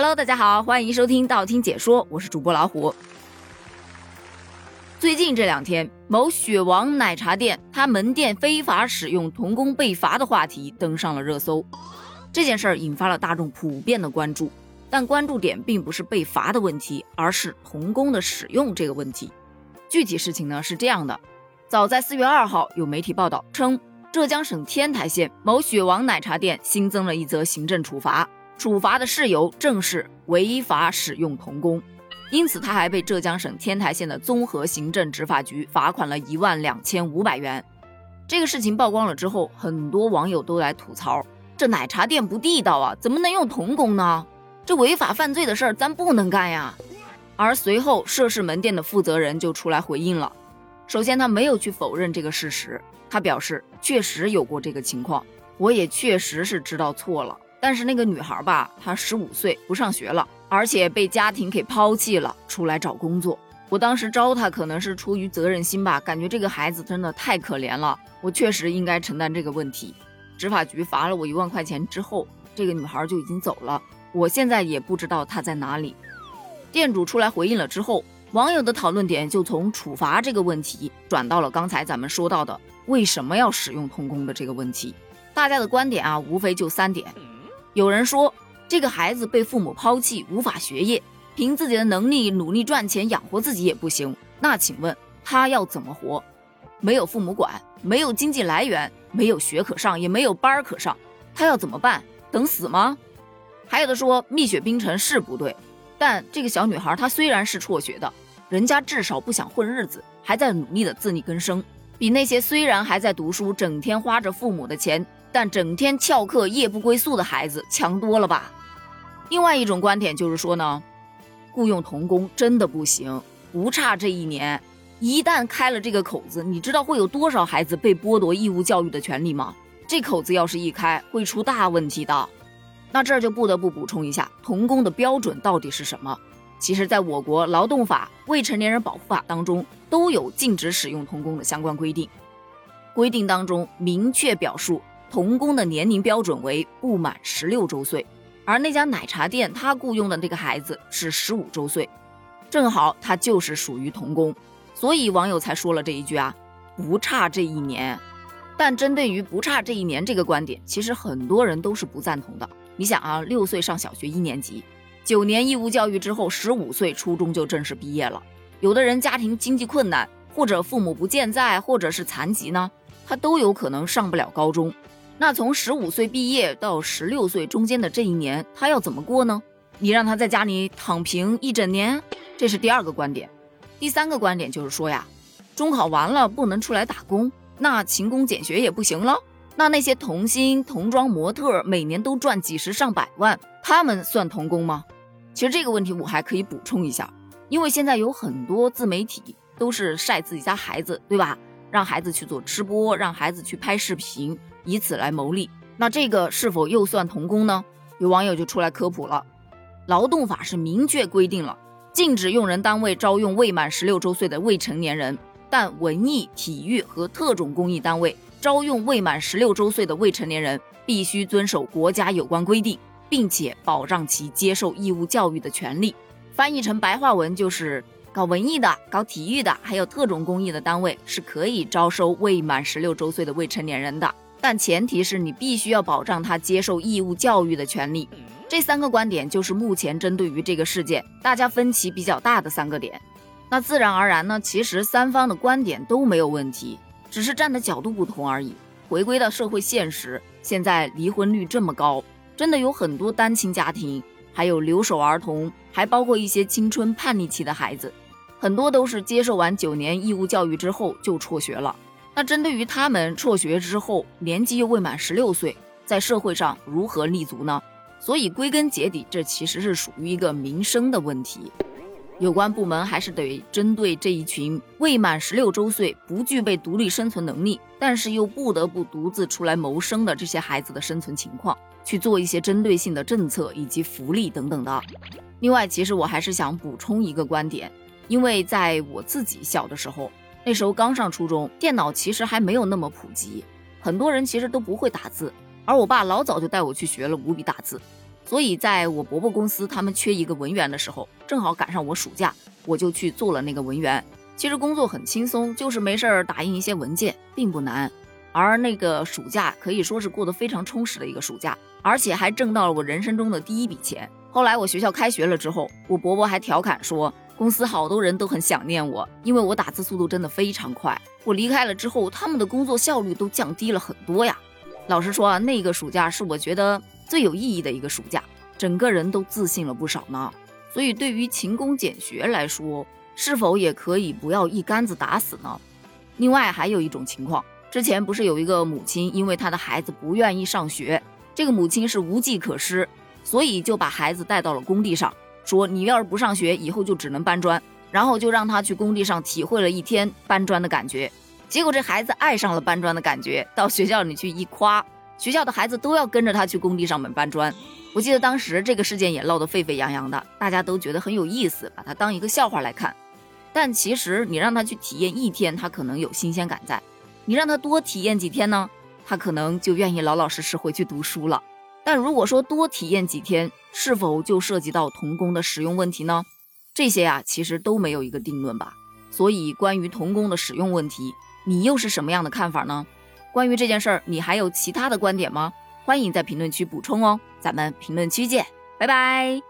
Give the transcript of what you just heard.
Hello，大家好，欢迎收听道听解说，我是主播老虎。最近这两天，某雪王奶茶店他门店非法使用童工被罚的话题登上了热搜。这件事儿引发了大众普遍的关注，但关注点并不是被罚的问题，而是童工的使用这个问题。具体事情呢是这样的：早在四月二号，有媒体报道称，浙江省天台县某雪王奶茶店新增了一则行政处罚。处罚的事由正是违法使用童工，因此他还被浙江省天台县的综合行政执法局罚款了一万两千五百元。这个事情曝光了之后，很多网友都来吐槽：这奶茶店不地道啊，怎么能用童工呢？这违法犯罪的事儿咱不能干呀！而随后涉事门店的负责人就出来回应了。首先，他没有去否认这个事实，他表示确实有过这个情况，我也确实是知道错了。但是那个女孩吧，她十五岁不上学了，而且被家庭给抛弃了，出来找工作。我当时招她可能是出于责任心吧，感觉这个孩子真的太可怜了，我确实应该承担这个问题。执法局罚了我一万块钱之后，这个女孩就已经走了，我现在也不知道她在哪里。店主出来回应了之后，网友的讨论点就从处罚这个问题转到了刚才咱们说到的为什么要使用童工的这个问题。大家的观点啊，无非就三点。有人说，这个孩子被父母抛弃，无法学业，凭自己的能力努力赚钱养活自己也不行。那请问他要怎么活？没有父母管，没有经济来源，没有学可上，也没有班可上，他要怎么办？等死吗？还有的说蜜雪冰城是不对，但这个小女孩她虽然是辍学的，人家至少不想混日子，还在努力的自力更生，比那些虽然还在读书，整天花着父母的钱。但整天翘课夜不归宿的孩子强多了吧？另外一种观点就是说呢，雇佣童工真的不行。不差这一年，一旦开了这个口子，你知道会有多少孩子被剥夺义务教育的权利吗？这口子要是一开，会出大问题的。那这儿就不得不补充一下，童工的标准到底是什么？其实，在我国劳动法、未成年人保护法当中都有禁止使用童工的相关规定，规定当中明确表述。童工的年龄标准为不满十六周岁，而那家奶茶店他雇佣的那个孩子是十五周岁，正好他就是属于童工，所以网友才说了这一句啊，不差这一年。但针对于不差这一年这个观点，其实很多人都是不赞同的。你想啊，六岁上小学一年级，九年义务教育之后，十五岁初中就正式毕业了。有的人家庭经济困难，或者父母不健在，或者是残疾呢，他都有可能上不了高中。那从十五岁毕业到十六岁中间的这一年，他要怎么过呢？你让他在家里躺平一整年，这是第二个观点。第三个观点就是说呀，中考完了不能出来打工，那勤工俭学也不行了。那那些童星、童装模特每年都赚几十上百万，他们算童工吗？其实这个问题我还可以补充一下，因为现在有很多自媒体都是晒自己家孩子，对吧？让孩子去做吃播，让孩子去拍视频。以此来牟利，那这个是否又算童工呢？有网友就出来科普了，劳动法是明确规定了，禁止用人单位招用未满十六周岁的未成年人，但文艺、体育和特种工艺单位招用未满十六周岁的未成年人，必须遵守国家有关规定，并且保障其接受义务教育的权利。翻译成白话文就是，搞文艺的、搞体育的，还有特种工艺的单位是可以招收未满十六周岁的未成年人的。但前提是你必须要保障他接受义务教育的权利。这三个观点就是目前针对于这个事件大家分歧比较大的三个点。那自然而然呢，其实三方的观点都没有问题，只是站的角度不同而已。回归到社会现实，现在离婚率这么高，真的有很多单亲家庭，还有留守儿童，还包括一些青春叛逆期的孩子，很多都是接受完九年义务教育之后就辍学了。那针对于他们辍学之后，年纪又未满十六岁，在社会上如何立足呢？所以归根结底，这其实是属于一个民生的问题。有关部门还是得针对这一群未满十六周岁、不具备独立生存能力，但是又不得不独自出来谋生的这些孩子的生存情况，去做一些针对性的政策以及福利等等的。另外，其实我还是想补充一个观点，因为在我自己小的时候。那时候刚上初中，电脑其实还没有那么普及，很多人其实都不会打字，而我爸老早就带我去学了五笔打字，所以在我伯伯公司他们缺一个文员的时候，正好赶上我暑假，我就去做了那个文员。其实工作很轻松，就是没事儿打印一些文件，并不难。而那个暑假可以说是过得非常充实的一个暑假，而且还挣到了我人生中的第一笔钱。后来我学校开学了之后，我伯伯还调侃说，公司好多人都很想念我，因为我打字速度真的非常快。我离开了之后，他们的工作效率都降低了很多呀。老实说啊，那个暑假是我觉得最有意义的一个暑假，整个人都自信了不少呢。所以对于勤工俭学来说，是否也可以不要一竿子打死呢？另外还有一种情况。之前不是有一个母亲，因为她的孩子不愿意上学，这个母亲是无计可施，所以就把孩子带到了工地上，说你要是不上学，以后就只能搬砖，然后就让他去工地上体会了一天搬砖的感觉。结果这孩子爱上了搬砖的感觉，到学校里去一夸，学校的孩子都要跟着他去工地上面搬砖。我记得当时这个事件也闹得沸沸扬扬的，大家都觉得很有意思，把它当一个笑话来看。但其实你让他去体验一天，他可能有新鲜感在。你让他多体验几天呢，他可能就愿意老老实实回去读书了。但如果说多体验几天，是否就涉及到童工的使用问题呢？这些呀，其实都没有一个定论吧。所以，关于童工的使用问题，你又是什么样的看法呢？关于这件事儿，你还有其他的观点吗？欢迎在评论区补充哦。咱们评论区见，拜拜。